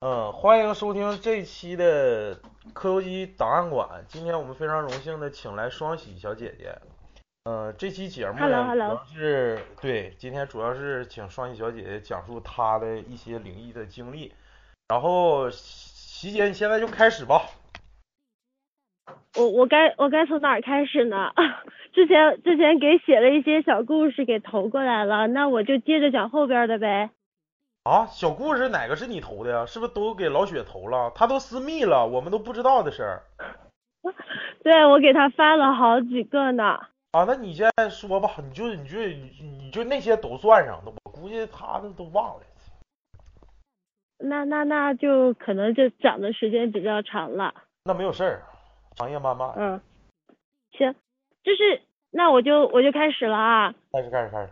嗯，欢迎收听这期的科技档案馆。今天我们非常荣幸的请来双喜小姐姐。嗯，这期节目呢 Hello, hello 主要是对，今天主要是请双喜小姐姐讲述她的一些灵异的经历。然后，喜姐，你现在就开始吧。我我该我该从哪儿开始呢？之前之前给写了一些小故事给投过来了，那我就接着讲后边的呗。啊，小故事哪个是你投的呀？是不是都给老雪投了？他都私密了，我们都不知道的事儿。对，我给他发了好几个呢。啊，那你现在说吧，你就你就你就那些都算上，我估计他那都忘了。那那那就可能就讲的时间比较长了。那没有事儿，长夜漫漫。嗯，行，就是那我就我就开始了啊。开始开始开始。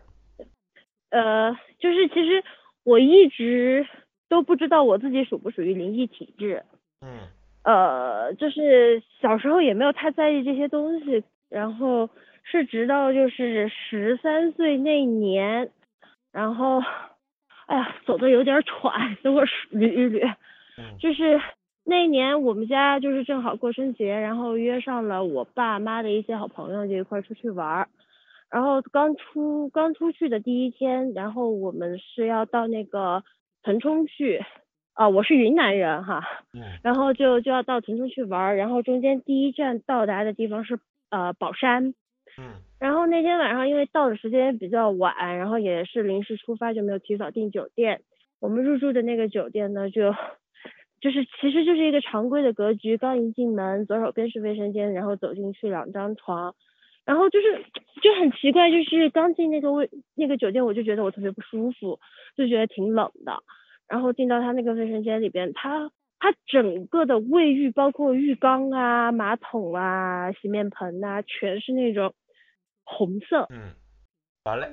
呃，就是其实我一直都不知道我自己属不属于灵异体质。嗯呃，就是小时候也没有太在意这些东西，然后是直到就是十三岁那年，然后，哎呀，走的有点喘，等会儿捋一捋。嗯 就是那年我们家就是正好过春节，然后约上了我爸妈的一些好朋友，就一块儿出去玩儿。然后刚出刚出去的第一天，然后我们是要到那个腾冲去，啊、我是云南人哈，嗯。然后就就要到腾冲去玩儿，然后中间第一站到达的地方是呃宝山，嗯。然后那天晚上因为到的时间比较晚，然后也是临时出发，就没有提早订酒店。我们入住的那个酒店呢，就就是其实就是一个常规的格局，刚一进门，左手边是卫生间，然后走进去两张床，然后就是就很奇怪，就是刚进那个卫那个酒店，我就觉得我特别不舒服，就觉得挺冷的。然后进到他那个卫生间里边，他他整个的卫浴，包括浴缸啊、马桶啊、洗面盆啊、全是那种红色。嗯，完了，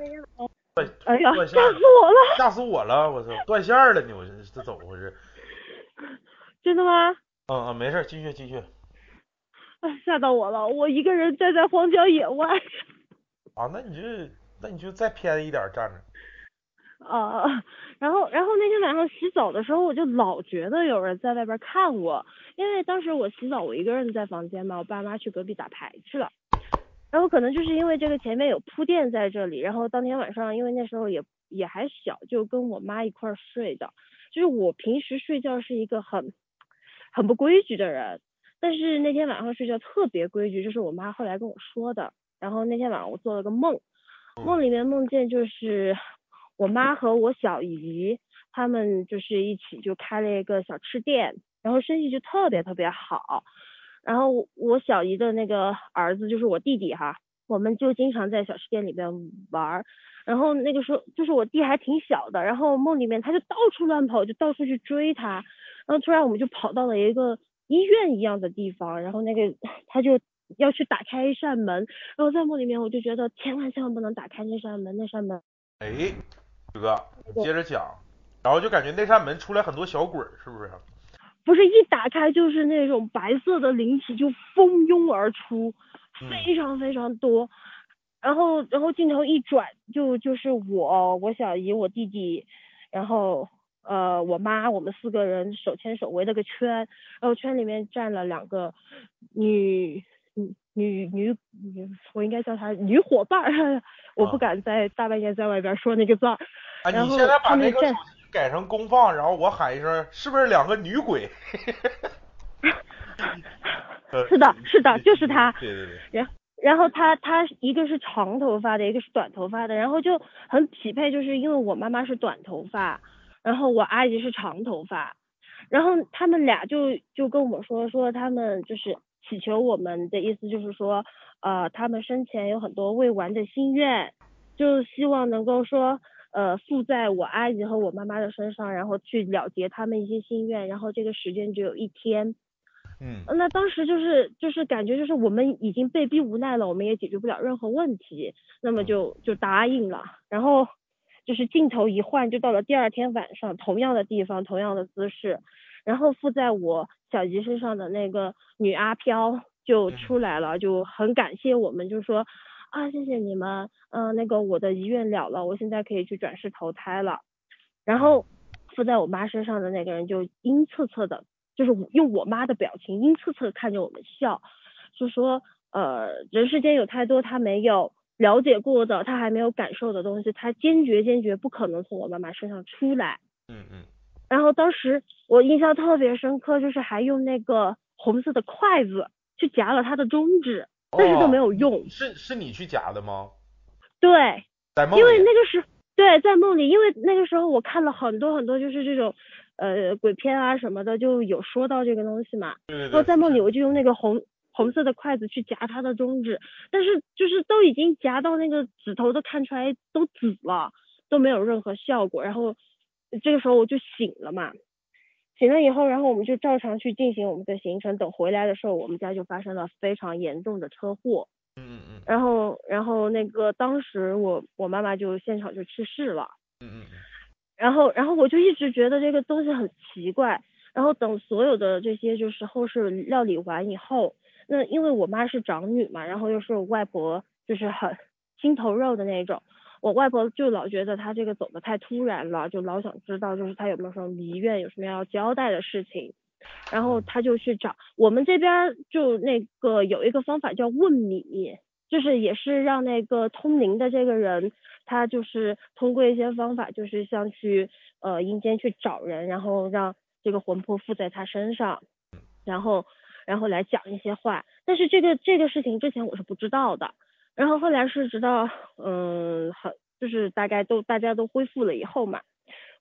哎呀，吓死我了！吓死我了！我操，断线了呢！我这这怎么回事？真的吗？嗯嗯，没事，继续继续。哎，吓到我了！我一个人站在荒郊野外。啊，那你就那你就再偏一点站着。啊，然后然后那天晚上洗澡的时候，我就老觉得有人在外边看我，因为当时我洗澡，我一个人在房间嘛，我爸妈去隔壁打牌去了。然后可能就是因为这个前面有铺垫在这里，然后当天晚上因为那时候也也还小，就跟我妈一块儿睡的。就是我平时睡觉是一个很很不规矩的人，但是那天晚上睡觉特别规矩，就是我妈后来跟我说的。然后那天晚上我做了个梦，梦里面梦见就是我妈和我小姨他们就是一起就开了一个小吃店，然后生意就特别特别好。然后我小姨的那个儿子就是我弟弟哈，我们就经常在小吃店里边玩儿。然后那个时候就是我弟还挺小的，然后梦里面他就到处乱跑，就到处去追他。然后突然我们就跑到了一个医院一样的地方，然后那个他就要去打开一扇门，然后在梦里面我就觉得千万千万不能打开那扇门，那扇门哎，哥，你接着讲。然后就感觉那扇门出来很多小鬼儿，是不是？不是一打开就是那种白色的灵体就蜂拥而出，嗯非常非常多。然后然后镜头一转，就就是我、我小姨、我弟弟，然后呃我妈，我们四个人手牵手围了个圈，然后圈里面站了两个女女女女女，我应该叫她女伙伴儿，我不啊敢在大半夜在外边说那个字儿。啊，然后你现在把那个手机改成公放，然后我喊一声，是不是两个女鬼？呃是的是的就是她对对对。然然后他他一个是长头发的，一个是短头发的，然后就很匹配，就是因为我妈妈是短头发，然后我阿姨是长头发，然后他们俩就就跟我说说他们就是祈求我们的意思就是说，呃，他们生前有很多未完的心愿，就希望能够说。呃，附在我阿姨和我妈妈的身上，然后去了结他们一些心愿，然后这个时间只有一天，嗯呃那当时就是就是感觉就是我们已经被逼无奈了，我们也解决不了任何问题，那么就就答应了。然后就是镜头一换，就到了第二天晚上，同样的地方，同样的姿势，然后附在我小姨身上的那个女阿飘就出来了，就很感谢我们，就说啊谢谢你们，嗯、那个我的遗愿了了，我现在可以去转世投胎了。然后附在我妈身上的那个人就阴恻恻的，就是用我妈的表情阴恻恻看着我们笑，就说呃人世间有太多他没有了解过的，他还没有感受的东西，他坚决坚决不可能从我妈妈身上出来。嗯嗯然后当时我印象特别深刻，就是还用那个红色的筷子去夹了他的中指，但是都没有用。是是你去夹的吗？对，在梦因为那个时对在梦里，因为那个时候我看了很多很多就是这种呃鬼片啊什么的，就有说到这个东西嘛。对对对，然后在梦里我就用那个红红色的筷子去夹他的中指，但是就是都已经夹到那个指头都看出来都紫了，都没有任何效果。然后这个时候我就醒了嘛，醒了以后，然后我们就照常去进行我们的行程。等回来的时候，我们家就发生了非常严重的车祸。嗯嗯嗯然后，然后那个当时我我妈妈就现场就去世了。嗯嗯嗯然后，然后我就一直觉得这个东西很奇怪。然后等所有的这些就是后事料理完以后，那因为我妈是长女嘛，然后又是我外婆，就是很心头肉的那种。我外婆就老觉得她这个走的太突然了，就老想知道就是她有没有什么遗愿，有什么要交代的事情。然后她就去找我们这边儿就那个有一个方法叫问米，就是也是让那个通灵的这个人，他就是通过一些方法，就是像去呃阴间去找人，然后让这个魂魄附在他身上，然后然后来讲一些话。但是这个这个事情之前我是不知道的，然后后来是直到嗯很就是大概都大家都恢复了以后嘛，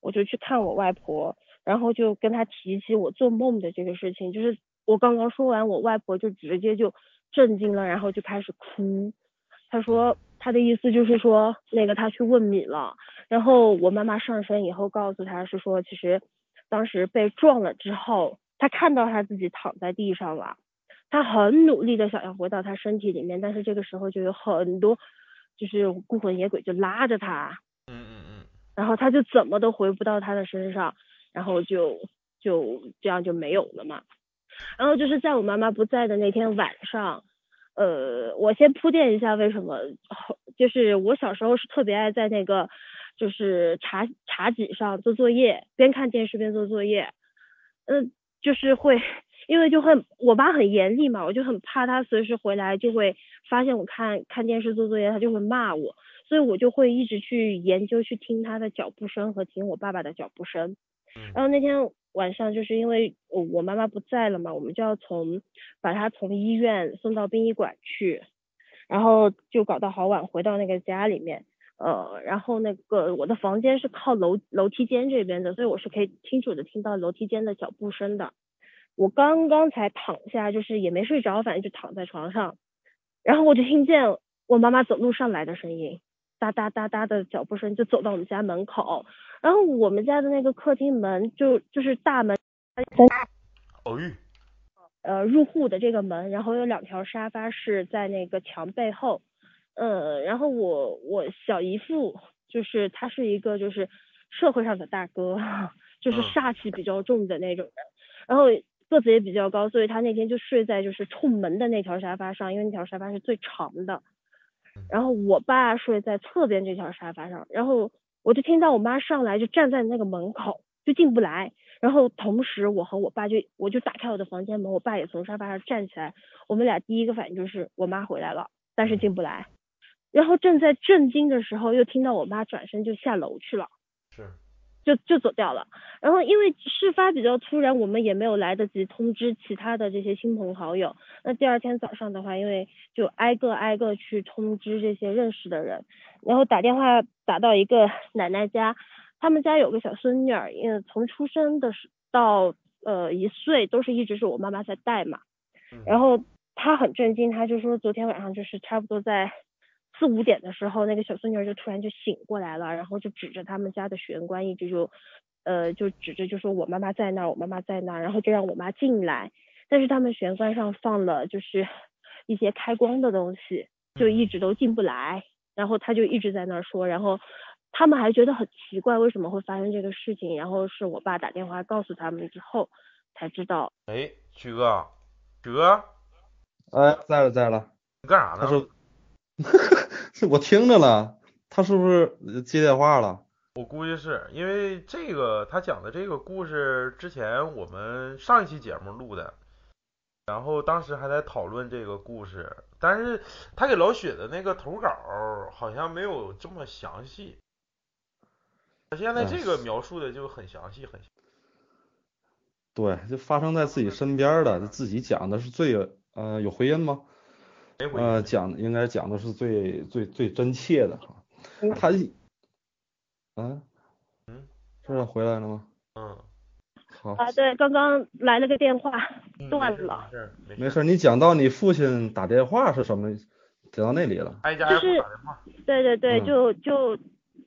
我就去看我外婆，然后就跟她提起我做梦的这个事情，就是我刚刚说完，我外婆就直接就震惊了，然后就开始哭。她说她的意思就是说，那个她去问米了，然后我妈妈上身以后告诉她是说，其实当时被撞了之后，她看到他自己躺在地上了，他很努力的想要回到他身体里面，但是这个时候就有很多就是孤魂野鬼就拉着他，嗯嗯嗯然后他就怎么都回不到他的身上，然后就就这样就没有了嘛。然后就是在我妈妈不在的那天晚上，呃，我先铺垫一下为什么，就是我小时候是特别爱在那个就是茶茶几上做作业，边看电视边做作业，嗯、就是会。因为就很，我妈很严厉嘛，我就很怕她随时回来就会发现我看看电视做作业，她就会骂我，所以我就会一直去研究去听她的脚步声和听我爸爸的脚步声。嗯然后那天晚上就是因为我我妈妈不在了嘛，我们就要从把她从医院送到殡仪馆去，然后就搞到好晚回到那个家里面。呃，然后那个我的房间是靠楼楼梯间这边的，所以我是可以清楚的听到楼梯间的脚步声的。我刚刚才躺下，就是也没睡着，反正就躺在床上，然后我就听见我妈妈走路上来的声音，哒哒哒哒的脚步声，就走到我们家门口，然后我们家的那个客厅门就就是大门，哦吁，呃入户的这个门，然后有两条沙发是在那个墙背后，呃，然后我我小姨父就是他是一个就是社会上的大哥，就是嗯煞气比较重的那种人，然后个子也比较高，所以他那天就睡在就是冲门的那条沙发上，因为那条沙发是最长的。然后我爸睡在侧边这条沙发上，然后我就听到我妈上来就站在那个门口，就进不来。然后同时我和我爸就我就打开我的房间门，我爸也从沙发上站起来，我们俩第一个反应就是我妈回来了，但是进不来。然后正在震惊的时候，又听到我妈转身就下楼去了。是，就就走掉了。然后因为事发比较突然，我们也没有来得及通知其他的这些亲朋好友。那第二天早上的话，因为就挨个挨个去通知这些认识的人，然后打电话打到一个 奶奶家，他们家有个小孙女儿，因为从出生的时到呃一岁都是一直是我妈妈在带嘛。嗯然后她很震惊，她就说昨天晚上就是差不多在四五点的时候，那个小孙女儿就突然就醒过来了，然后就指着他们家的玄关，一直就呃就指着就说我妈妈在那儿，我妈妈在那儿，然后就让我妈进来，但是他们玄关上放了就是一些开光的东西，就一直都进不来，然后他就一直在那儿说，然后他们还觉得很奇怪，为什么会发生这个事情，然后是我爸打电话告诉他们之后才知道，哎，曲哥，曲哥，哎，在了在了，你干啥呢？他说，是 我听着了，他是不是接电话了？我估计是因为这个他讲的这个故事之前我们上一期节目录的，然后当时还在讨论这个故事，但是他给老雪的那个投稿好像没有这么详细，他现在这个描述的就很详细，很对，就发生在自己身边的，自己讲的是最呃有回音吗？呃，讲应该讲的是最最最真切的哈。他一，嗯嗯，是回来了吗？嗯，好，啊，对，刚刚来了个电话，嗯断了。没事没没事，你讲到你父亲打电话是什么？讲到那里了。挨家挨户就是打电话，对对对，嗯就就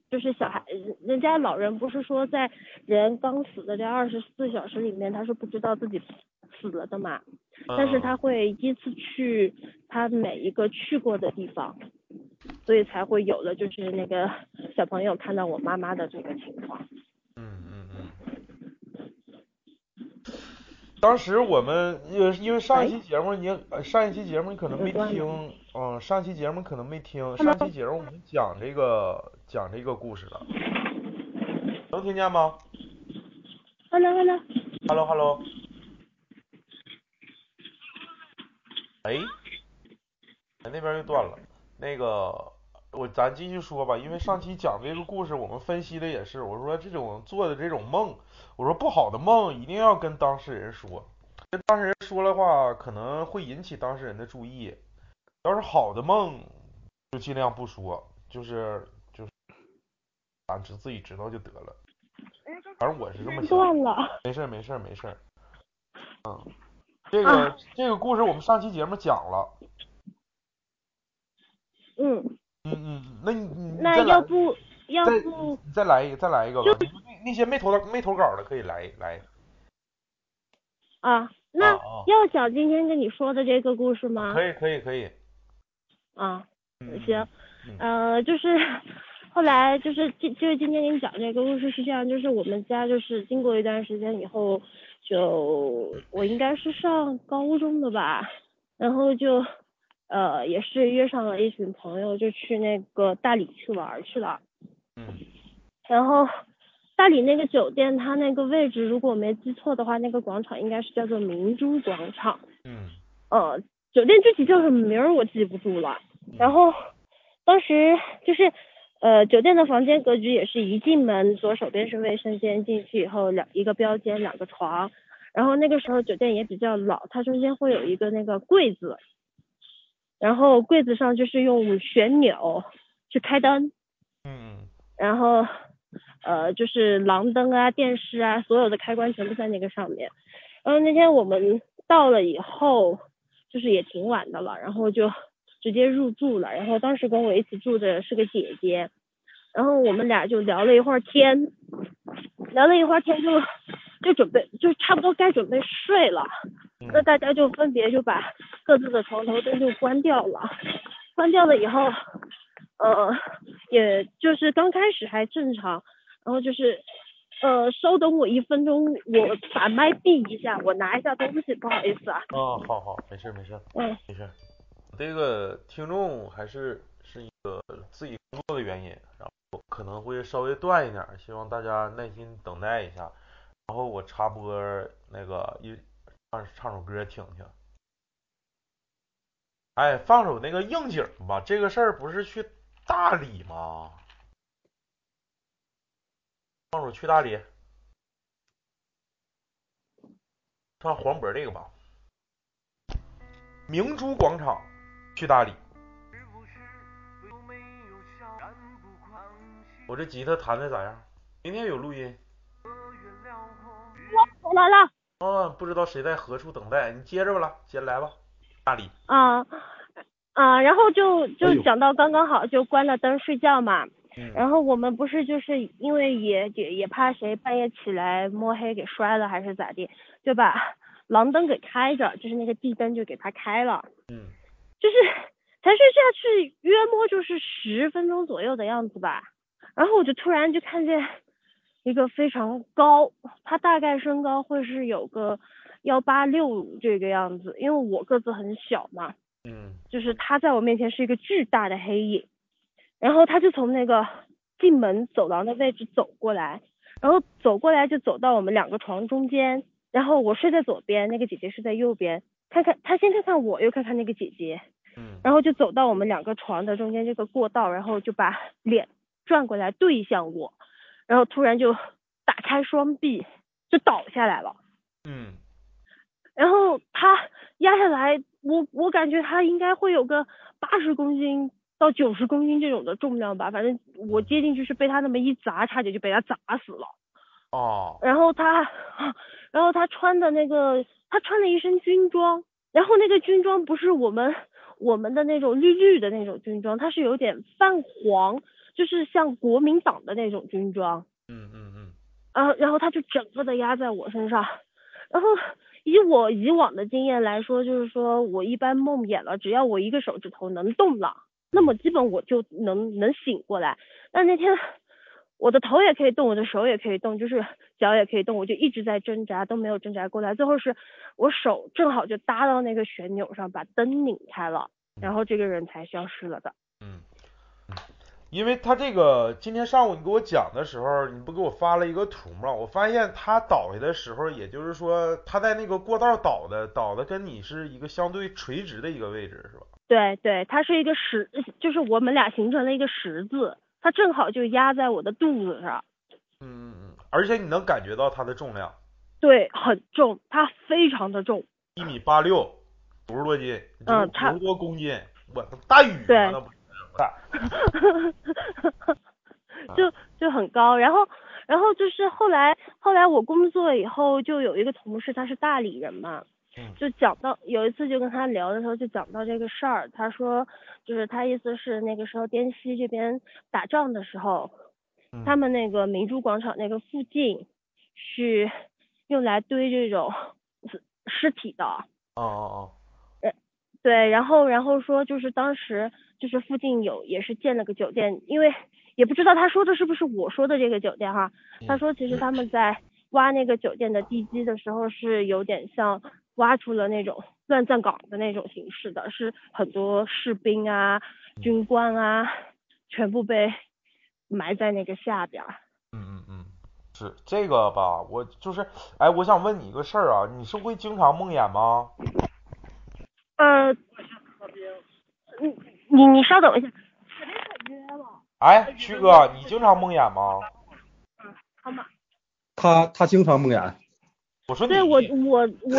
就是小孩，人家老人不是说在人刚死的这二十四小时里面，他是不知道自己死了的嘛，但是嗯他会依次去他每一个去过的地方，所以才会有了就是那个小朋友看到我妈妈的这个情况。嗯嗯嗯。当时我们因为因为上一期节目你呃上一期节目你可能没听，嗯，上期节目可能没听，上期节目我们讲这个讲这个故事了，能听见吗 Hello Hello Hello，？Hello Hello。哎，哎那边又断了。那个我咱继续说吧，因为上期讲这个故事，我们分析的也是，我说这种做的这种梦，我说不好的梦一定要跟当事人说，跟当事人说的话可能会引起当事人的注意。要是好的梦，就尽量不说，就是就是，咱知自己知道就得了。反正我是这么想。断了。没事儿没事儿没事儿。嗯，这个、这个故事我们上期节目讲了。嗯，嗯嗯，那你你你那要不要不你再来一个再来一个吧就。你那那些没投到没投稿的可以来一来。啊？那要讲今天跟你说的这个故事吗？可以可以可以。啊。嗯行，嗯呃，就是后来就是今就是今天给你讲这个故事是这样，就是我们家就是经过一段时间以后，就我应该是上高中的吧，然后就呃也是约上了一群朋友，就去那个大理去玩去了，嗯然后大理那个酒店它那个位置，如果我没记错的话，那个广场应该是叫做明珠广场。嗯呃，酒店具体叫什么名儿我记不住了。然后当时就是呃，酒店的房间格局也是一进门，左手边是卫生间，进去以后两一个标间，两个床。然后那个时候酒店也比较老，它中间会有一个那个柜子，然后柜子上就是用旋钮去开灯，嗯然后呃就是廊灯啊、电视啊，所有的开关全部在那个上面。然后那天我们到了以后，就是也挺晚的了，然后就直接入住了。然后当时跟我一起住的是个姐姐，然后我们俩就聊了一会儿天，聊了一会儿天就就准备就差不多该准备睡了。嗯那大家就分别就把各自的床头灯就关掉了，关掉了以后，呃，也就是刚开始还正常，然后就是，呃，稍等我一分钟，我把麦闭一下，我拿一下东西，不好意思啊，哦，好好，没事没事嗯没事。这个听众还是是一个自己工作的原因，然后可能会稍微断一点，希望大家耐心等待一下。然后我插播那个一唱唱首歌听听。哎，放首那个应景吧，这个事儿不是去大理吗？放首去大理，唱黄渤这个吧。明珠广场，去大理。我这吉他弹的咋样？明天有录音。我来了啊，不知道谁在何处等待，你接着吧啦，接着来吧。大理，啊啊，然后就哎就讲到刚刚好就关了灯睡觉嘛，嗯然后我们不是就是因为也也也怕谁半夜起来摸黑给摔了还是咋地，就把廊灯给开着，就是那个地灯就给它开了，嗯就是才睡下去约摸就是十分钟左右的样子吧，然后我就突然就看见一个非常高，他大概身高会是有个幺八六这个样子，因为我个子很小嘛，嗯。就是他在我面前是一个巨大的黑影，然后他就从那个进门走廊的位置走过来，然后走过来就走到我们两个床中间，然后我睡在左边，那个姐姐睡在右边，看看他先看看我，又看看那个姐姐，嗯然后就走到我们两个床的中间这个过道，然后就把 脸转过来对向我，然后突然就打开双臂就倒下来了。嗯然后他压下来，我我感觉他应该会有个八十公斤到九十公斤这种的重量吧，反正我接进去是被他那么一砸，差点就被他砸死了。哦然后他，然后他穿的那个，他穿了一身军装，然后那个军装不是我们我们的那种绿绿的那种军装，它是有点泛黄，就是像国民党的那种军装。嗯嗯嗯啊，然后他就整个的压在我身上，然后以我以往的经验来说，就是说我一般梦魇了，只要我一个手指头能动了，那么基本我就能能醒过来。但那天我的头也可以动，我的手也可以动，就是脚也可以动，我就一直在挣扎，都没有挣扎过来。最后是我手正好就搭到那个旋钮上，把灯拧开了，然后这个人才消失了的。嗯嗯，因为他这个今天上午你给我讲的时候，你不给我发了一个图吗？我发现他倒下的时候，也就是说他在那个过道倒的，倒的跟你是一个相对垂直的一个位置，是吧？对对，它是一个十，就是我们俩形成了一个十字，它正好就压在我的肚子上，嗯嗯嗯，而且你能感觉到它的重量，对，很重，它非常的重，一米八六，五十多斤，嗯差九十多公斤，我操，大雨对啊，那不是大，就就很高。然后，然后就是后来，后来我工作以后，就有一个同事，他是大理人嘛，嗯就讲到有一次就跟他聊的时候，就讲到这个事儿，他说就是他意思是那个时候滇西这边打仗的时候，嗯。他们那个明珠广场那个附近是用来堆这种尸体的。哦哦对，然后然后说就是当时就是附近有也是建了个酒店，因为也不知道他说的是不是我说的这个酒店哈，他嗯说其实他们在挖那个酒店的地基的时候是有点像挖出了那种乱葬岗的那种形式的，是很多士兵啊、军官啊全部被埋在那个下边儿。嗯嗯嗯，是这个吧？我就是，哎，我想问你一个事儿啊，你是会经常梦魇吗？呃，你你你稍等一下，哎，曲哥，你经常梦魇吗？好吗？他他经常梦魇，我说对我我我。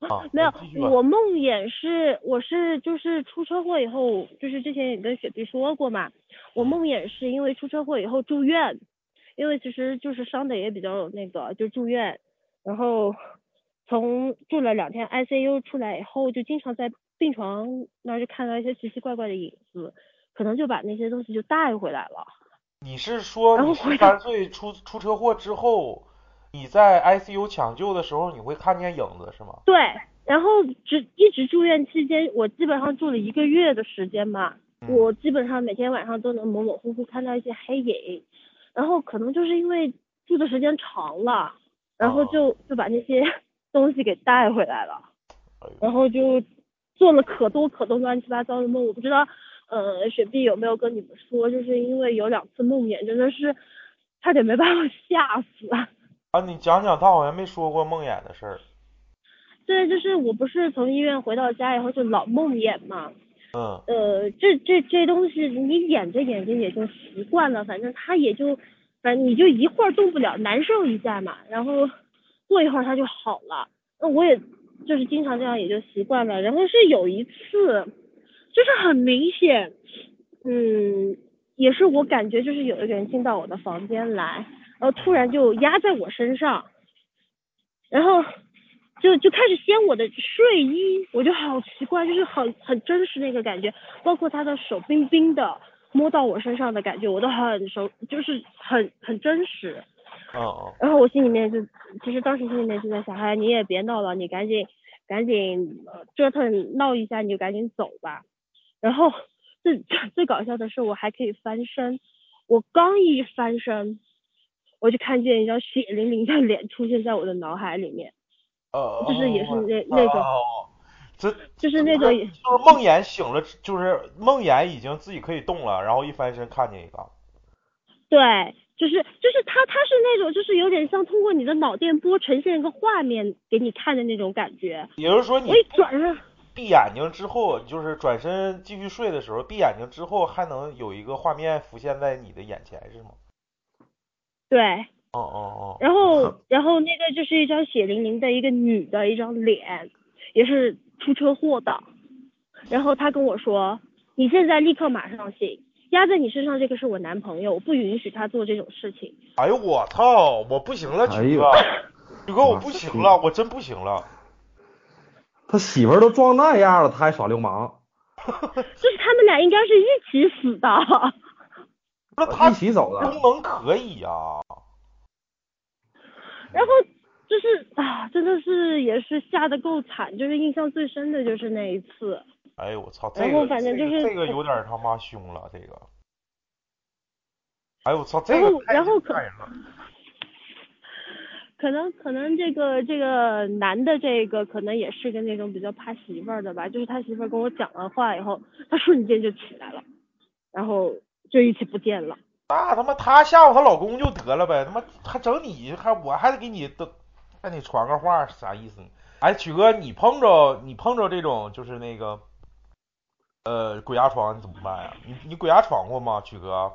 啊，没有我梦魇是我是就是出车祸以后，就是之前也跟雪碧说过嘛，我梦魇是因为出车祸以后住院，因为其实就是伤的也比较那个，就住院，然后从住了两天 ICU 出来以后，就经常在病床那儿就看到一些奇奇怪怪的影子，可能就把那些东西就带回来了。你是说你十然后回到三岁出出车祸之后，你在 ICU 抢救的时候，你会看见影子是吗？对，然后只一直住院期间，我基本上住了一个月的时间吧，嗯。我基本上每天晚上都能模模糊糊看到一些黑影，然后可能就是因为住的时间长了，然后哦就就把那些 东西给带回来了，哎然后就做了可多可多乱七八糟的梦，我不知道，呃，雪碧有没有跟你们说，就是因为有两次梦魇真的是差点没把我吓死。啊，你讲讲，他好像没说过梦魇的事儿。对，就是我不是从医院回到家以后就老梦魇嘛，嗯呃，这这这东西你演着演着也就习惯了，反正他也就，反正你就一会儿动不了，难受一下嘛，然后过一会儿他就好了。那我也就是经常这样，也就习惯了。然后是有一次，就是很明显，嗯，也是我感觉就是有一个人进到我的房间来，然后突然就压在我身上，然后就就开始掀我的睡衣，我就好奇怪，就是很很真实那个感觉，包括他的手冰冰的摸到我身上的感觉，我都很熟，就是很很真实。哦哦然后我心里面就，其实当时心里面就在想，哎，你也别闹了，你赶紧赶紧呃折腾闹一下，你就赶紧走吧。然后最 最搞笑的是，我还可以翻身，我刚一翻身，我就看见一张血淋淋的脸出现在我的脑海里面，呃，就是也是那哦那种哦这就是那种就是梦魇醒了，就是梦魇已经自己可以动了，然后一翻身看见一个。对，就是就是他他是那种就是有点像通过你的脑电波呈现一个画面给你看的那种感觉。也就是说你我一转身，闭眼睛之后，就是转身继续睡的时候，闭眼睛之后还能有一个画面浮现在你的眼前，是吗？对，哦哦哦。然后 然后那个就是一张血淋淋的一个女的一张脸，也是出车祸的。然后他跟我说，你现在立刻马上醒，压在你身上这个是我男朋友，我不允许他做这种事情。哎呦我操！我不行了，哎呦曲哥，曲哥我不行了，我真不行了。他媳妇儿都撞那样了，他还耍流氓，就是他们俩应该是一起死的。那他一起走的。功能可以呀、然后就是啊，真的是也是吓得够惨，就是印象最深的就是那一次。哎呦我操，这然后反正就是这个这个有点他妈凶了，这个。哎呦我操，这然后个然后可人。可能可能这个这个男的这个可能也是个那种比较怕媳妇儿的吧，就是他媳妇儿跟我讲完话以后，他瞬间就起来了，然后就一起不见了。那他妈她吓唬她老公就得了呗，他妈还整你，还我还得给你都，还得传个话，啥意思呢？哎，曲哥，你碰着你碰着这种就是那个，呃，鬼压床你怎么办呀？你你鬼压床过吗，曲哥？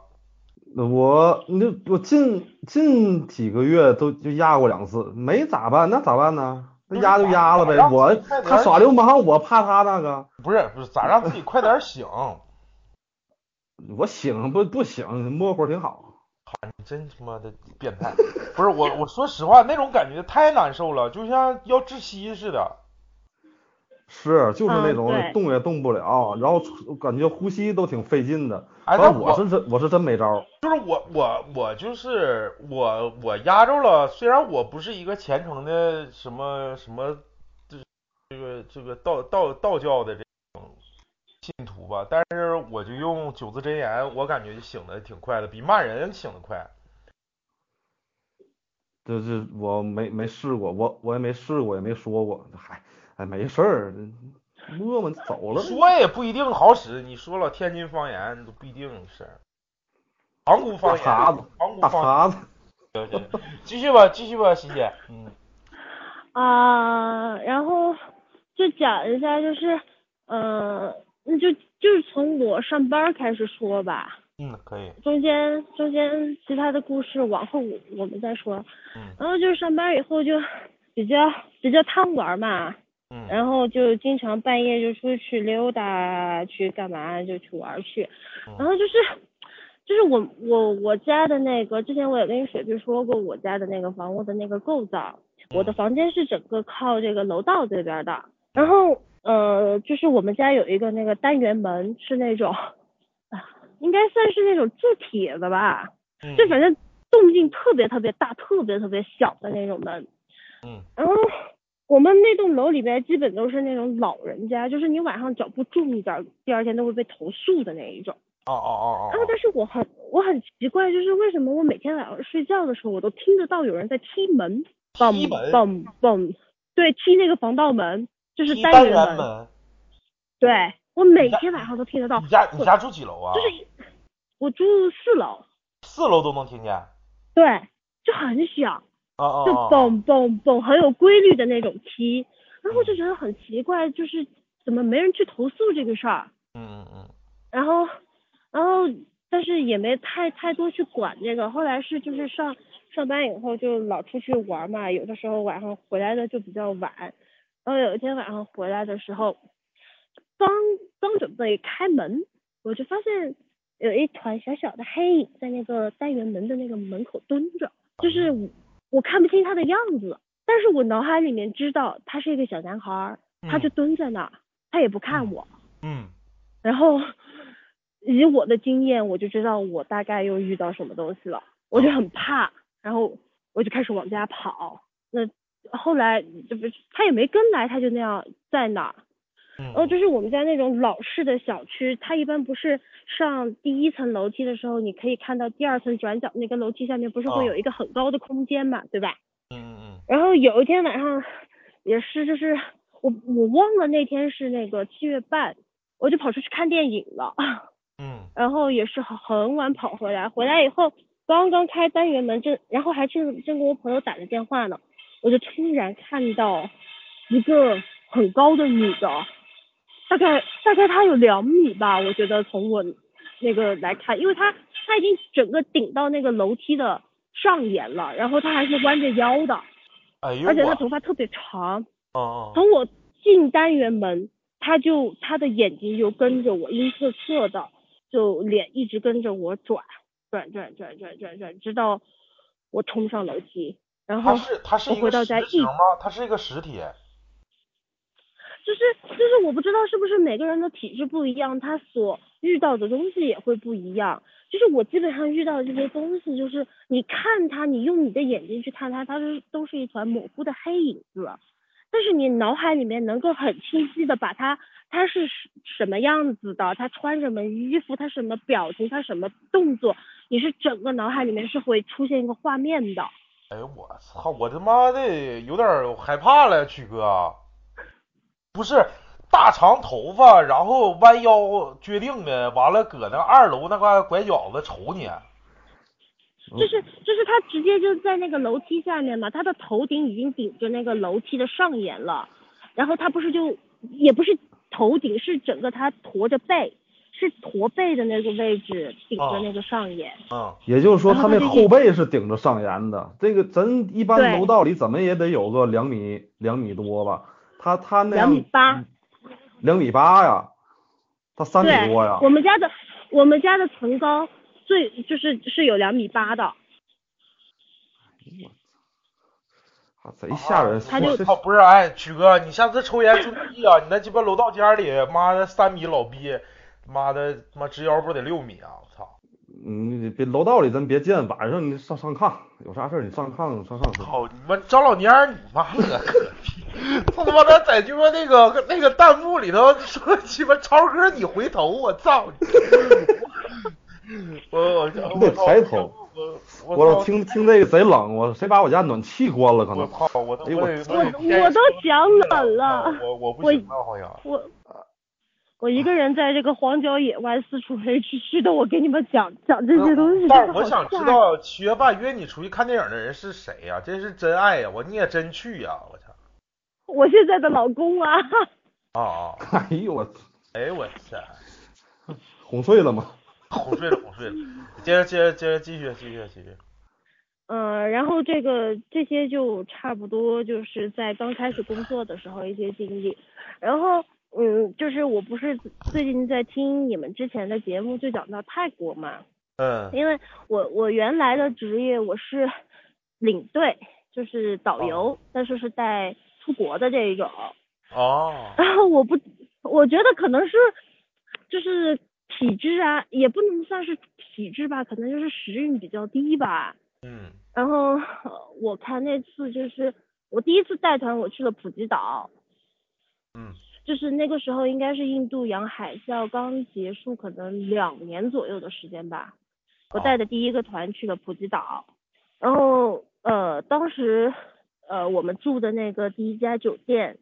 我那我近近几个月都就压过两次，没咋办？那咋办呢？那压就压了呗。我他耍流氓，我怕他那个。不是不是，咋让自己快点醒？我醒不不醒，摸会儿挺好。你真他妈的变态！不是我，我说实话，那种感觉太难受了，就像要窒息似的。是，就是那种嗯动也动不了，然后感觉呼吸都挺费劲的。哎，反那我是真我是真没招。就是我我我就是我我压着了，虽然我不是一个虔诚的什么什么，就是这个这个道道道教的这种信徒吧，但是我就用九字真言，我感觉醒的挺快的，比骂人醒的快。这这我没没试过，我我也没试过，也没说过。嗨，哎，没事儿，摸摸走了。说也不一定好使，你说了天津方言都不一定是。塘沽方言，大碴子，大塘沽方言，碴子。对对，继续吧，继续吧，欣姐，嗯啊，然后就讲一下，就是，呃，那就就是从我上班开始说吧，嗯，可以，中间中间其他的故事往后我我们再说。嗯。然后就是上班以后就比较比较贪玩嘛，嗯。然后就经常半夜就出去溜达，去干嘛就去玩去，嗯。然后就是就是我我我家的那个，之前我也跟水碧说过我家的那个房屋的那个构造，我的房间是整个靠这个楼道这边的，然后呃就是我们家有一个那个单元门是那种啊应该算是那种铸铁的吧，嗯就反正动静特别特别大，特别特别小的那种门。嗯然后我们那栋楼里边基本都是那种老人家，就是你晚上脚步重一点，第二天都会被投诉的那一种。哦哦哦哦然后但是我很我很奇怪，就是为什么我每天晚上睡觉的时候，我都听得到有人在踢门，踢嘣门嘣嘣，对，踢那个防盗门，就是单元门。对我每天晚上都听得到你，家你家住几楼啊？就是我住四楼，四楼都能听见。啊对，就很响。就啊啊！嘣嘣嘣，很有规律的那种踢，然后我就觉得很奇怪，就是怎么没人去投诉这个事儿，嗯嗯嗯然后，然后但是也没太太多去管这个，后来是就是上上班以后就老出去玩嘛，有的时候晚上回来的就比较晚，然后有一天晚上回来的时候，刚刚准备开门，我就发现有一团小小的黑影在那个单元门的那个门口蹲着，就是我我看不清他的样子，但是我脑海里面知道他是一个小男孩儿，他就蹲在那儿，他也不看我，嗯。然后以我的经验，我就知道我大概又遇到什么东西了，我就很怕，然后我就开始往家跑。那后来这不是他也没跟来，他就那样在那儿。嗯。然后就是我们家那种老式的小区，它一般不是上第一层楼梯的时候，你可以看到第二层转角那个楼梯下面不是哦会有一个很高的空间嘛，对吧？嗯嗯然后有一天晚上也是，就是我我忘了那天是那个七月半，我就跑出去看电影了，嗯 然后也是很很晚跑回来，回来以后刚刚开单元门正，然后还正正跟我朋友打着电话呢，我就突然看到一个很高的女的，大概大概她有两米吧，我觉得从我那个来看，因为她她已经整个顶到那个楼梯的上沿了，然后她还是弯着腰的，哎呦而且她，头发特别长，从我进单元门，她就她的眼睛就跟着我阴恻恻的，就脸一直跟着我转转转转转转转，直到我冲上楼梯，然后它是它是我一个实回到家一形吗？它是一个实体。就是就是我不知道是不是每个人的体质不一样，他所遇到的东西也会不一样。就是我基本上遇到的这些东西，就是你看它，你用你的眼睛去看它，它是都是一团模糊的黑影子，但是你脑海里面能够很清晰的把它，它是什什么样子的，它穿什么衣服，它什么表情，它什么动作，你是整个脑海里面是会出现一个画面的。哎呦我操！我他妈的有点害怕了，曲哥。不是大长头发，然后弯腰撅腚的，完了搁那二楼那块拐角子瞅你。就是就是他直接就在那个楼梯下面嘛，他的头顶已经顶着那个楼梯的上沿了，然后他不是就也不是头顶，是整个他驼着背，是驼背的那个位置顶着那个上沿。啊，也就是说，他那后背是顶着上沿的。这个咱一般楼道里怎么也得有个两米两米多吧？他他那样两米八，两米八呀，他三米多呀，。我们家的我们家的层高最就是是有两米八的，啊贼吓人！他就不是，哎，曲哥，你下次抽烟注意啊！你那鸡巴楼道间里，妈的三米老逼，妈的妈直腰不得六米啊！我操！嗯，你别楼道里咱别见，晚上你上上炕，有啥事儿你上炕上炕说。操你妈张老蔫儿，你妈了个屁！他他妈的在鸡巴那个那个弹幕里头说鸡巴超哥你回头，我操你！我我得抬头我我我操，听听这个贼冷，我谁把我家暖气关了？可能我操！我都哎呦我我我都想冷了我我不行了，好像。我我一个人在这个荒郊野外四处黑黢黢的，我给你们讲讲这些东西，但是真的好我想知道七月半约你出去看电影的人是谁呀、这是真爱呀、我你也真去呀、我操！我现在的老公啊，啊 啊！哎呦我哎我操！哄睡了吗？哄睡了，哄睡了。接着接着接着继续继续继续。嗯，然后这个这些就差不多就是在刚开始工作的时候一些经历，然后嗯，就是我不是最近在听你们之前的节目，就讲到泰国嘛，嗯。因为我我原来的职业我是领队，就是导游，但是是带出国的这一种，哦。然 后我不，我觉得可能是就是体质啊，也不能算是体质吧，可能就是时运比较低吧。嗯。然后呃我看那次就是我第一次带团，我去了普吉岛，嗯就是那个时候应该是印度洋海啸刚结束，可能两年左右的时间吧。我带的第一个团去了普吉岛，然后呃当时呃我们住的那个第一家酒店，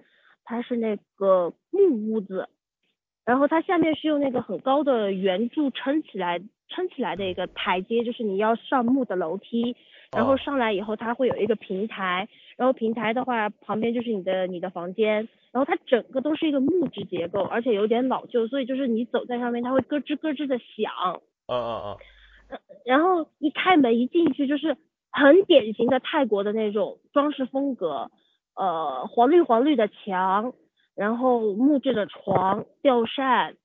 它是那个木屋子，然后它下面是用那个很高的圆柱撑起来撑起来的一个台阶，就是你要上木的楼梯，然后哦上来以后它会有一个平台，然后平台的话旁边就是你的你的房间，然后它整个都是一个木质结构，而且有点老旧，所以就是你走在上面它会咯吱咯吱的响，嗯嗯嗯。然后一开门一进去就是很典型的泰国的那种装饰风格，呃，黄绿黄绿的墙，然后木质的床、吊扇，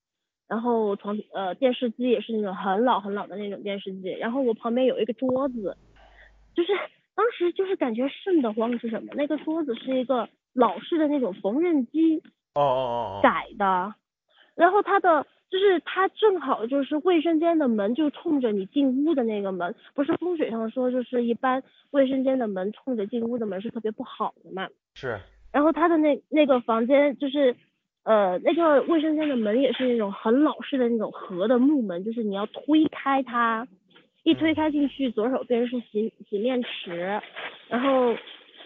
然后床呃电视机也是那种很老很老的那种电视机，然后我旁边有一个桌子，就是当时就是感觉瘆得慌是什么？那个桌子是一个老式的那种缝纫机哦哦哦改的，然后它的就是它正好就是卫生间的门就冲着你进屋的那个门，不是风水上说就是一般卫生间的门冲着进屋的门是特别不好的嘛。是然后他的那那个房间就是，呃，那个卫生间的门也是那种很老式的那种合的木门，就是你要推开它，一推开进去，左手边是洗洗面池，然后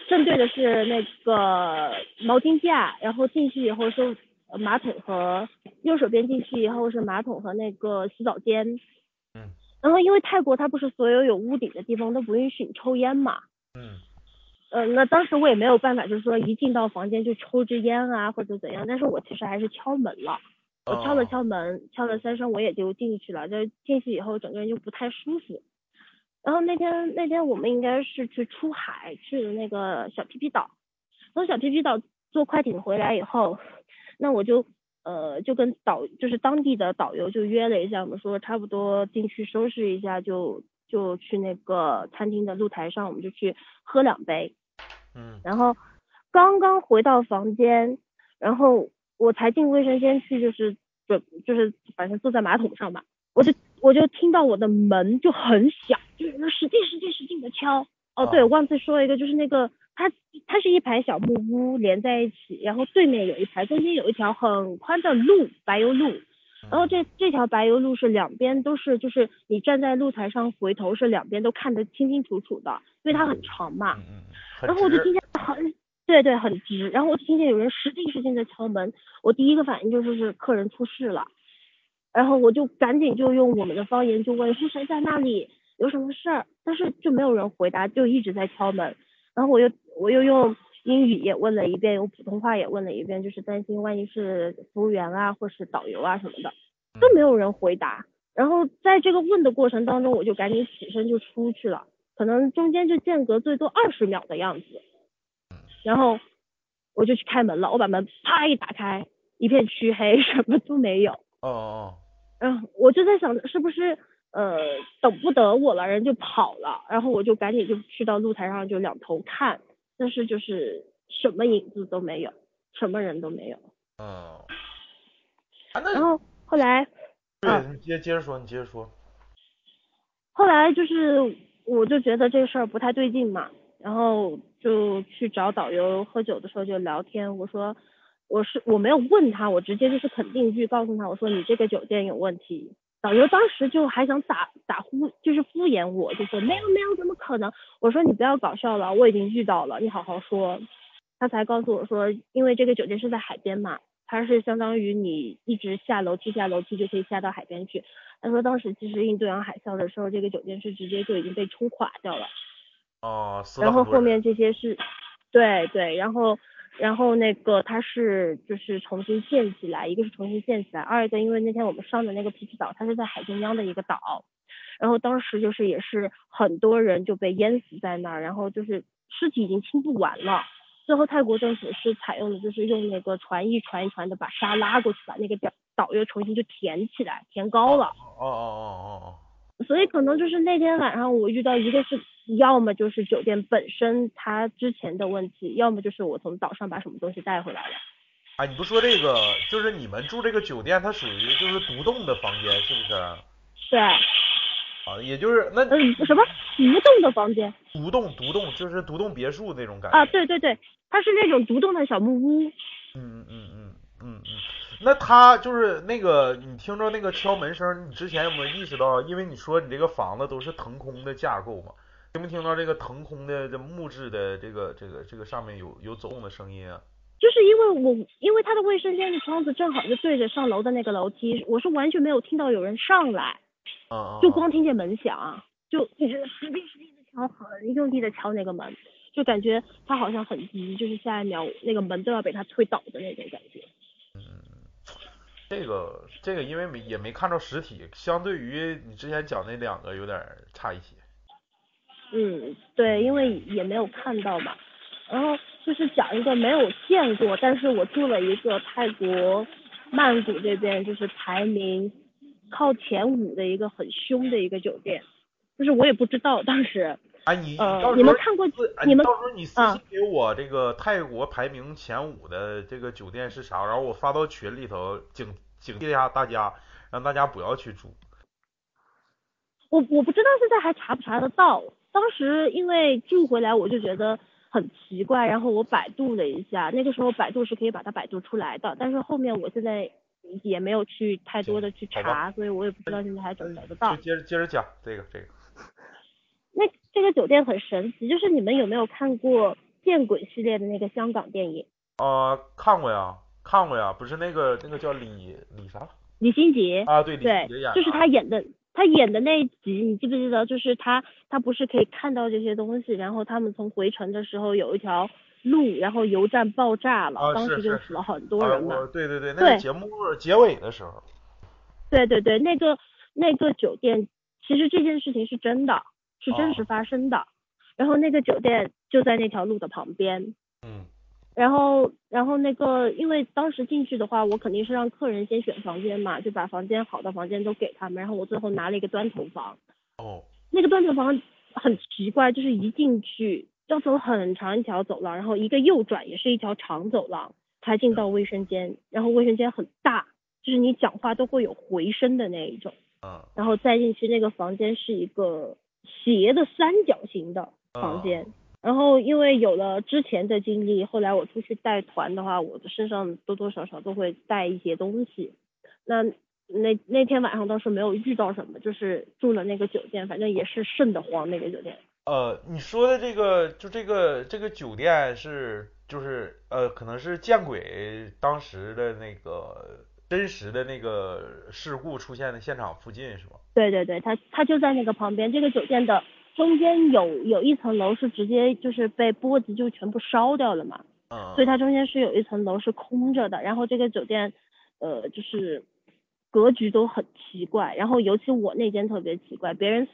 正对的是那个毛巾架，然后进去以后是呃马桶和右手边进去以后是马桶和那个洗澡间，嗯。然后因为泰国它不是所有有屋顶的地方都不允许你抽烟嘛，嗯。呃，那当时我也没有办法，就是说一进到房间就抽支烟啊或者怎样，但是我其实还是敲门了，我敲了哦敲门，敲了三声我也就进去了，就进去以后整个人就不太舒服。然后那天那天我们应该是去出海，去的那个小皮皮岛，从小皮皮岛坐快艇回来以后，那我就呃就跟导就是当地的导游就约了一下，我们说差不多进去收拾一下就就去那个餐厅的露台上，我们就去喝两杯。嗯然后刚刚回到房间，然后我才进卫生间去，就是准就是反正坐在马桶上吧，我就我就听到我的门就很响，就是那使劲使劲使劲的敲。哦，对，啊我忘记说一个，就是那个它它是一排小木屋连在一起，然后对面有一排，中间有一条很宽的路，柏油路。然后这这条柏油路是两边都是，就是你站在露台上回头是两边都看得清清楚楚的，因为它很长嘛。嗯嗯，然后我就听见很，对对，很直。然后我就听见有人使劲使劲在敲门，我第一个反应就是是客人出事了，然后我就赶紧就用我们的方言就问是谁在那里，有什么事儿，但是就没有人回答，就一直在敲门。然后我又我又用英语也问了一遍，用普通话也问了一遍，就是担心万一是服务员啊或是导游啊什么的，都没有人回答。然后在这个问的过程当中，我就赶紧起身就出去了。可能中间就间隔最多二十秒的样子，然后我就去开门了，我把门啪一打开，一片黢黑，什么都没有。哦哦嗯，我就在想是不是呃等不得我了，人就跑了，然后我就赶紧就去到露台上就两头看，但是就是什么影子都没有，什么人都没有。哦，嗯，啊然后后来对嗯你接接着说，你接着说，后来就是我就觉得这事儿不太对劲嘛，然后就去找导游喝酒的时候就聊天，我说我是我没有问他，我直接就是肯定句告诉他，我说你这个酒店有问题。导游当时就还想打打呼，就是敷衍我，就说没有没有，怎么可能？我说你不要搞笑了，我已经遇到了，你好好说。他才告诉我说，因为这个酒店是在海边嘛，它是相当于你一直下楼梯下楼梯就可以下到海边去。他说当时其实印度洋海啸的时候，这个酒店是直接就已经被冲垮掉了。哦，然后后面这些是，对对，然后然后那个它是就是重新建起来，一个是重新建起来，二一个因为那天我们上的那个皮皮岛，它是在海中央的一个岛，然后当时就是也是很多人就被淹死在那儿，然后就是尸体已经清不完了。最后泰国政府是采用的就是用那个船一船一船的把沙拉过去，把那个岛岛又重新就填起来，填高了。哦哦哦哦哦所以可能就是那天晚上我遇到一个是，要么就是酒店本身它之前的问题，要么就是我从岛上把什么东西带回来了。啊，你不说这个，就是你们住这个酒店，它属于就是独栋的房间，是不是？对，啊，也就是那嗯，什么独栋的房间独栋独栋就是独栋别墅那种感觉。啊？对对对，它是那种独栋的小木屋。嗯嗯嗯嗯嗯嗯，那他就是那个，你听着那个敲门声，你之前有没有意识到？因为你说你这个房子都是腾空的架构嘛，听没听到这个腾空的这木质的这个这个这个上面有有走动的声音啊？就是因为我，因为他的卫生间的窗子正好就对着上楼的那个楼梯，我是完全没有听到有人上来，啊嗯，就嗯光听见门响，就一直使劲使劲的敲，很用力的敲那个门，就感觉他好像很急，就是下一秒那个门都要被他推倒的那种感觉。嗯这个这个因为没也没看着实体，相对于你之前讲那两个有点差一些。嗯，对，因为也没有看到嘛。然后就是讲一个没有见过，但是我住了一个泰国曼谷这边就是排名靠前五的一个很凶的一个酒店，就是我也不知道当时，哎，你你们看过你们到时候你私啊信给我这个泰国排名前五的这个酒店是啥，然后我发到群里头警警惕一下大家，让大家不要去住。我我不知道现在还查不查得到。当时因为住回来我就觉得很奇怪，然后我百度了一下，那个时候百度是可以把它百度出来的，但是后面我现在也没有去太多的去查，所以我也不知道现在还找不找得到就。接着接着讲这个这个。那这个酒店很神奇，就是你们有没有看过《见鬼》系列的那个香港电影？啊、看过呀，看过呀，不是那个那个叫李李啥李心洁，啊？对，李对心洁演，就是他演的，他演的那一集，你记不记得？就是他他不是可以看到这些东西，然后他们从回程的时候有一条路，然后油站爆炸了，啊当时就死了很多啊人嘛。我对对对，那个节目结尾的时候。对对对，那个那个酒店，其实这件事情是真的，是真哦实发生的。然后那个酒店就在那条路的旁边。嗯然后，然后那个，因为当时进去的话，我肯定是让客人先选房间嘛，就把房间好的房间都给他们，然后我最后拿了一个端头房。哦那个端头房很奇怪，就是一进去要走很长一条走廊，然后一个右转也是一条长走廊才进到卫生间，然后卫生间很大，就是你讲话都会有回声的那一种。嗯然后再进去那个房间是一个斜的三角形的房间。然后因为有了之前的经历，后来我出去带团的话，我的身上多多少少都会带一些东西。那那那天晚上倒是没有遇到什么，就是住了那个酒店，反正也是瘆得慌那个酒店。呃，你说的这个就这个这个酒店是就是呃，可能是见鬼当时的那个真实的那个事故出现的现场附近是吗？对对对，它它就在那个旁边，这个酒店的中间有有一层楼是直接就是被波及就全部烧掉了嘛。嗯，所以它中间是有一层楼是空着的，然后这个酒店，呃，就是格局都很奇怪，然后尤其我那间特别奇怪，别人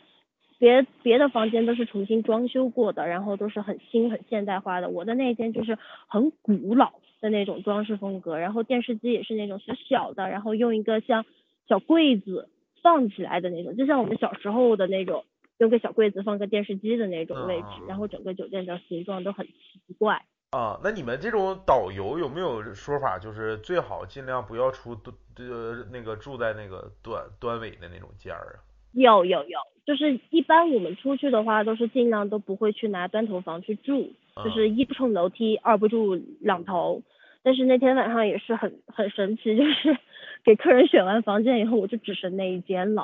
别别的房间都是重新装修过的，然后都是很新很现代化的，我的那间就是很古老的那种装饰风格，然后电视机也是那种小小的，然后用一个像小柜子放起来的那种，就像我们小时候的那种。用个小柜子放个电视机的那种位置，嗯然后整个酒店的形状都很奇怪。啊，那你们这种导游有没有说法，就是最好尽量不要出端呃那个住在那个端端尾的那种间儿啊？有有有，就是一般我们出去的话，都是尽量都不会去拿端头房去住，嗯就是一不冲楼梯，二不住两头。但是那天晚上也是很很神奇，就是 给客人选完房间以后，我就只剩那一间了，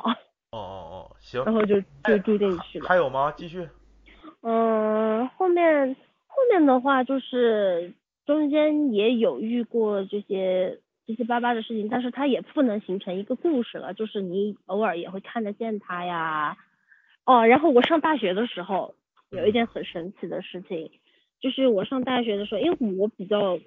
哦哦哦，行，然后就就住进去了。还有吗？继续。嗯，后面后面的话就是中间也有遇过这些七七八八的事情，但是它也不能形成一个故事了，就是你偶尔也会看得见它呀。哦，然后我上大学的时候有一件很神奇的事情，就是我上大学的时候，因为我比较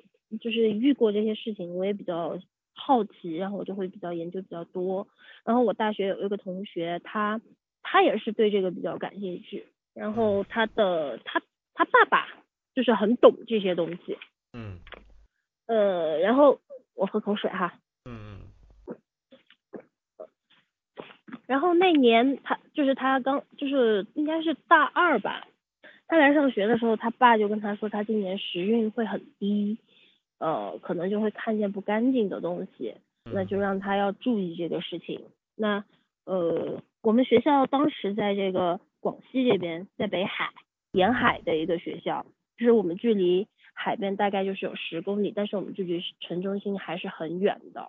就是遇过这些事情，我也比较好奇，然后我就会比较研究比较多。然后我大学有一个同学，他他也是对这个比较感兴趣，然后他的他他爸爸就是很懂这些东西，嗯呃，然后我喝口水哈，嗯然后那年他就是他刚就是应该是大二吧，他来上学的时候，他爸就跟他说他今年时运会很低，呃，可能就会看见不干净的东西，嗯，那就让他要注意这个事情。那呃，我们学校当时在这个广西这边，在北海沿海的一个学校，就是我们距离海边大概就是有十公里，但是我们距离城中心还是很远的。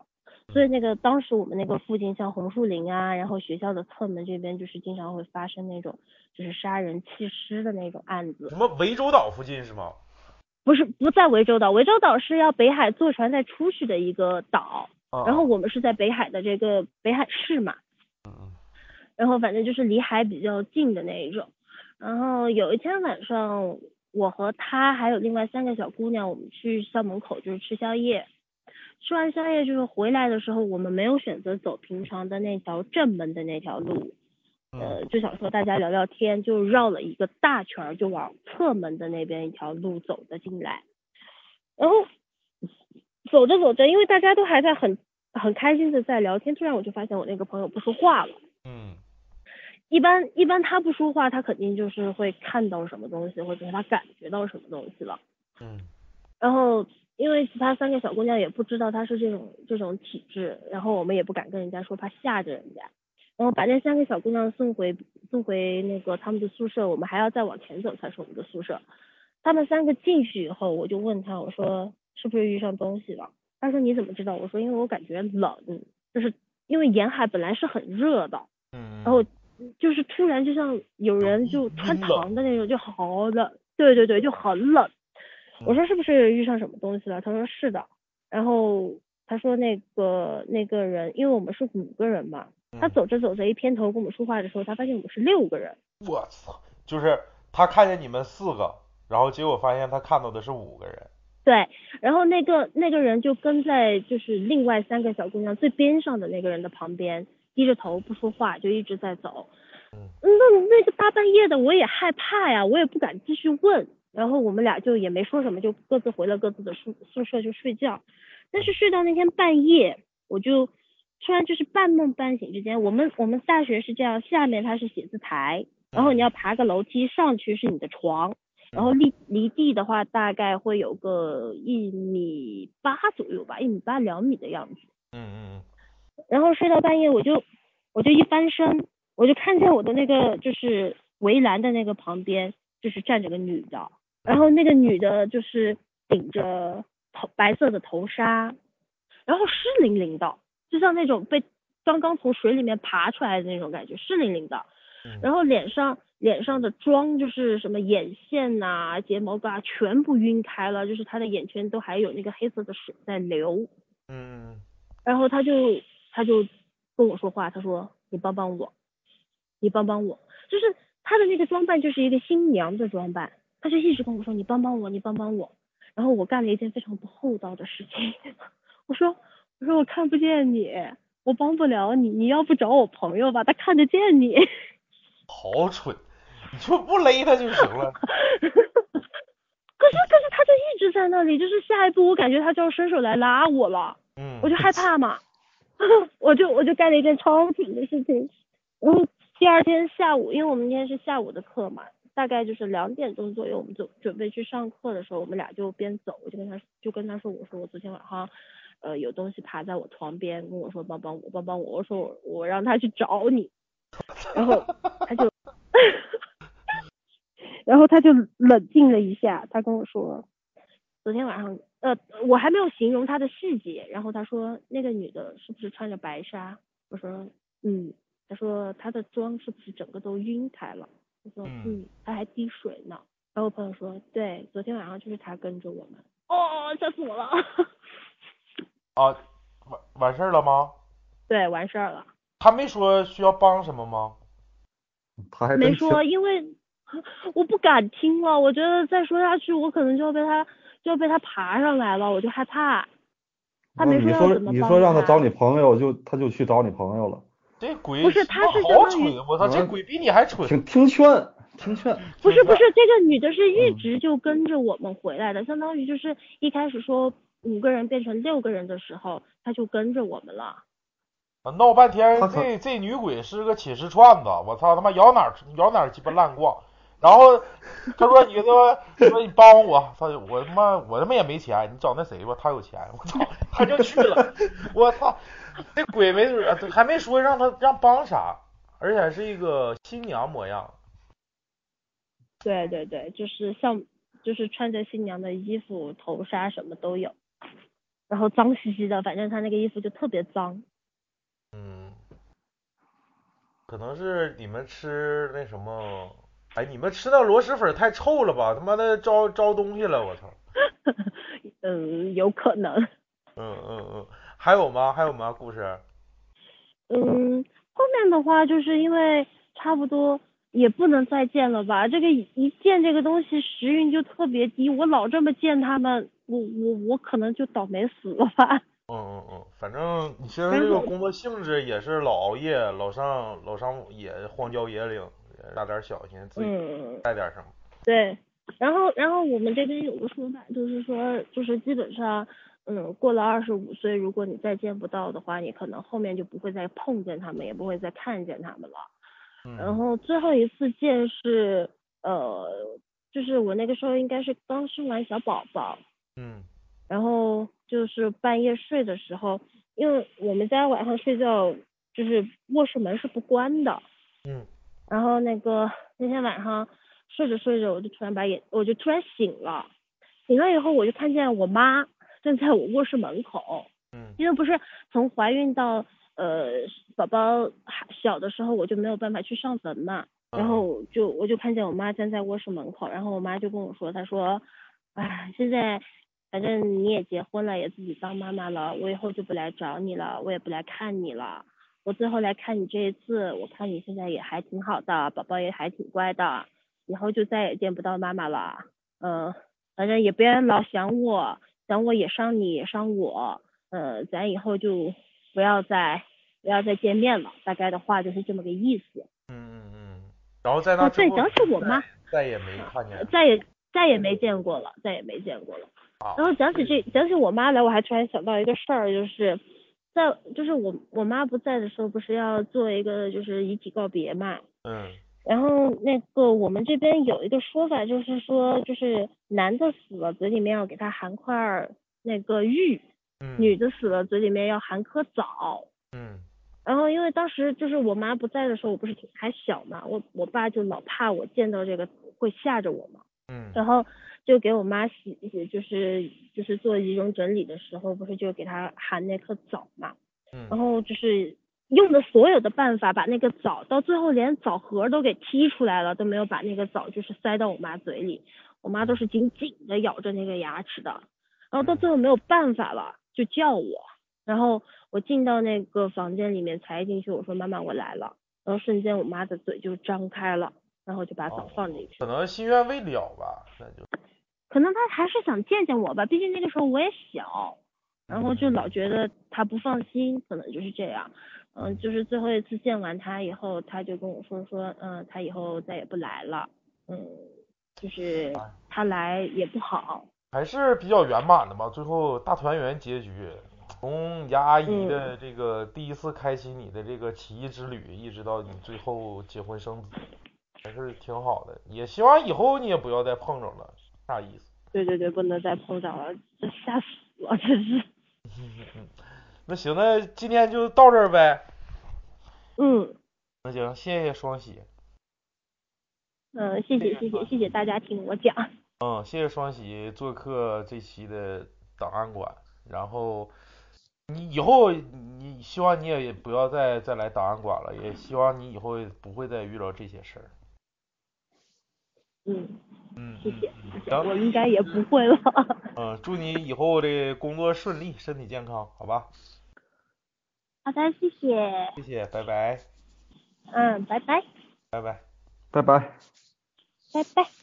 所以那个当时我们那个附近像红树林啊，然后学校的侧门这边就是经常会发生那种就是杀人弃尸的那种案子。什么涠洲岛附近是吗？不是不在涠洲岛，涠洲岛是要北海坐船再出去的一个岛，啊，然后我们是在北海的这个北海市嘛，嗯嗯然后反正就是离海比较近的那一种。然后有一天晚上，我和他还有另外三个小姑娘，我们去校门口就是吃宵夜。吃完宵夜就是回来的时候，我们没有选择走平常的那条正门的那条路，呃，嗯就想说大家聊聊天，就绕了一个大圈儿，就往侧门的那边一条路走的进来。然后走着走着，因为大家都还在很很开心的在聊天，突然我就发现我那个朋友不说话了。嗯一般一般他不说话，他肯定就是会看到什么东西，或者是他感觉到什么东西了。嗯然后因为其他三个小姑娘也不知道他是这种这种体质，然后我们也不敢跟人家说，怕吓着人家。然后把那三个小姑娘送回送回那个他们的宿舍，我们还要再往前走才是我们的宿舍。他们三个进去以后，我就问他，我说是不是遇上东西了？他说你怎么知道？我说因为我感觉冷，就是因为沿海本来是很热的，嗯，然后就是突然就像有人就穿堂的那种，就好冷，对对对，就很冷。我说是不是遇上什么东西了？他说是的。然后他说那个那个人，因为我们是五个人嘛，他嗯走着走着一偏头跟我们说话的时候，他发现我们是六个人。我操，就是他看见你们四个，然后结果发现他看到的是五个人。对，然后那个那个人就跟在就是另外三个小姑娘最边上的那个人的旁边，低着头不说话，就一直在走。嗯那那个大半夜的，我也害怕呀，我也不敢继续问。然后我们俩就也没说什么，就各自回了各自的宿宿舍就睡觉。但是睡到那天半夜，我就突然就是半梦半醒之间，我们我们大学是这样，下面它是写字台，然后你要爬个楼梯上去是你的床，然后离离地的话大概会有个一米八左右吧，一米八两米的样子。嗯嗯然后睡到半夜，我就我就一翻身，我就看见我的那个就是围栏的那个旁边，就是站着个女的，然后那个女的就是顶着头白色的头纱，然后湿淋淋的，就像那种被刚刚从水里面爬出来的那种感觉，湿淋淋的。嗯然后脸上脸上的妆就是什么眼线呐、睫毛膏啊，全部晕开了，就是她的眼圈都还有那个黑色的水在流。嗯嗯然后他就他就跟我说话，他说你帮帮我，你帮帮我，就是他的那个装扮就是一个新娘的装扮，他就一直跟我说你帮帮我，你帮帮我。然后我干了一件非常不厚道的事情，我说我说我看不见你，我帮不了你，你要不找我朋友吧，他看得见你。好蠢，你就不勒他就行了。可是可是他就一直在那里，就是下一步我感觉他就要伸手来拉我了。嗯，我就害怕嘛，我就我就干了一件超蠢的事情。然后第二天下午，因为我们今天是下午的课嘛，大概就是两点钟左右，我们就准备去上课的时候，我们俩就边走，我就跟他就跟他说，我说我昨天晚上呃有东西爬在我床边，跟我说帮帮我帮帮我，我说我我让他去找你，然后他就 然后他就冷静了一下，他跟我说，昨天晚上，呃，我还没有形容她的细节，然后他说那个女的是不是穿着白纱？我说，嗯。他说她的妆是不是整个都晕开了？我说，嗯嗯，她还滴水呢。然后我朋友说，对，昨天晚上就是她跟着我们。哦，吓死我了。啊，完完事儿了吗？对，完事儿了。他没说需要帮什么吗？没他还没说，因为 我不敢听了，我觉得再说下去，我可能就要被他就被他爬上来了，我就害怕。他没说要怎么你说让他找你朋友，就他就去找你朋友了。这鬼不是他是好相当于蠢！我操，这嗯鬼比你还蠢。听听劝，听劝。不是不是，这个女的是一嗯直就跟着我们回来的，相当于就是一开始说五个人变成六个人的时候，她就跟着我们了。啊闹半天，这这女鬼是个寝室串子，我操他妈咬哪儿摇哪儿鸡巴烂逛。然后他说你他妈说你帮我，他我他妈我他妈也没钱，你找那谁吧，他有钱，我操，他就去了，我操，那鬼没准儿还没说让他让帮啥，而且还是一个新娘模样。对对对，就是像就是穿着新娘的衣服，头纱什么都有，然后脏兮兮的，反正他那个衣服就特别脏。嗯，可能是你们吃那什么，哎，你们吃那螺蛳粉太臭了吧？他妈的招招东西了，我操！嗯，有可能。嗯嗯嗯，还有吗？还有吗？故事？嗯，后面的话就是因为差不多也不能再见了吧，这个一一见这个东西时运就特别低，我老这么见他们，我我我可能就倒霉死了吧。嗯嗯嗯，反正你现在这个工作性质也是老熬夜，老上老上野荒郊野岭，也大点小心，自己嗯，带点什么。对。然后然后我们这边有个说法，就是说就是基本上。嗯，过了二十五岁，如果你再见不到的话，你可能后面就不会再碰见他们，也不会再看见他们了。嗯然后最后一次见是呃，就是我那个时候应该是刚生完小宝宝，嗯然后就是半夜睡的时候，因为我们家晚上睡觉就是卧室门是不关的，嗯然后那个那天晚上睡着睡着，我就突然把眼，我就突然醒了，醒了以后我就看见我妈站在我卧室门口，嗯因为不是从怀孕到呃宝宝还小的时候，我就没有办法去上坟嘛，然后就我就看见我妈站在卧室门口，然后我妈就跟我说，她说，哎，现在反正你也结婚了，也自己当妈妈了，我以后就不来找你了，我也不来看你了。我最后来看你这一次，我看你现在也还挺好的，宝宝也还挺乖的，以后就再也见不到妈妈了。嗯，反正也别老想我，想我也伤你也伤我。嗯，咱以后就不要再不要再见面了，大概的话就是这么个意思。嗯嗯嗯。然后在那哦，对，想起我妈，再也没看见，再也再也没见过了，再也没见过了。啊。然后讲起这讲起我妈来，我还突然想到一个事儿，就是在就是我我妈不在的时候，不是要做一个就是遗体告别嘛。嗯。然后那个我们这边有一个说法，就是说就是男的死了，嘴里面要给他含块那个玉。嗯女的死了，嘴里面要含颗枣。嗯。然后因为当时就是我妈不在的时候，我不是挺还小嘛，我我爸就老怕我见到这个会吓着我嘛。嗯。然后就给我妈洗，就是就是做仪容整理的时候，不是就给她含那颗枣嘛。嗯。然后就是用的所有的办法，把那个枣到最后连枣核都给剔出来了，都没有把那个枣就是塞到我妈嘴里，我妈都是紧紧的咬着那个牙齿的。然后到最后没有办法了。就叫我，然后我进到那个房间里面才进去，我说妈妈我来了，然后瞬间我妈的嘴就张开了，然后就把枣放进去。可能心愿未了吧，那就。可能他还是想见见我吧，毕竟那个时候我也小，然后就老觉得他不放心，可能就是这样。嗯，就是最后一次见完他以后，他就跟我说说，嗯，他以后再也不来了，嗯，就是他来也不好。还是比较圆满的吧，最后大团圆结局，从牙阿姨的这个第一次开启你的这个奇异之旅，一直到你最后结婚生子，还是挺好的。也希望以后你也不要再碰着了，啥意思？对对对，不能再碰上了，这吓死了，真是。那行，那今天就到这儿呗。嗯。那行，谢谢双喜。嗯，谢谢谢谢谢谢大家听我讲。嗯，谢谢双喜做客这期的档案馆。然后你以后你希望你也不要再再来档案馆了，也希望你以后不会再遇到这些事儿。嗯嗯，谢谢。行，我应该也不会了。嗯，祝你以后的工作顺利，身体健康，好吧？好的，谢谢。谢谢，拜拜。嗯，拜拜。拜拜。拜拜。拜拜。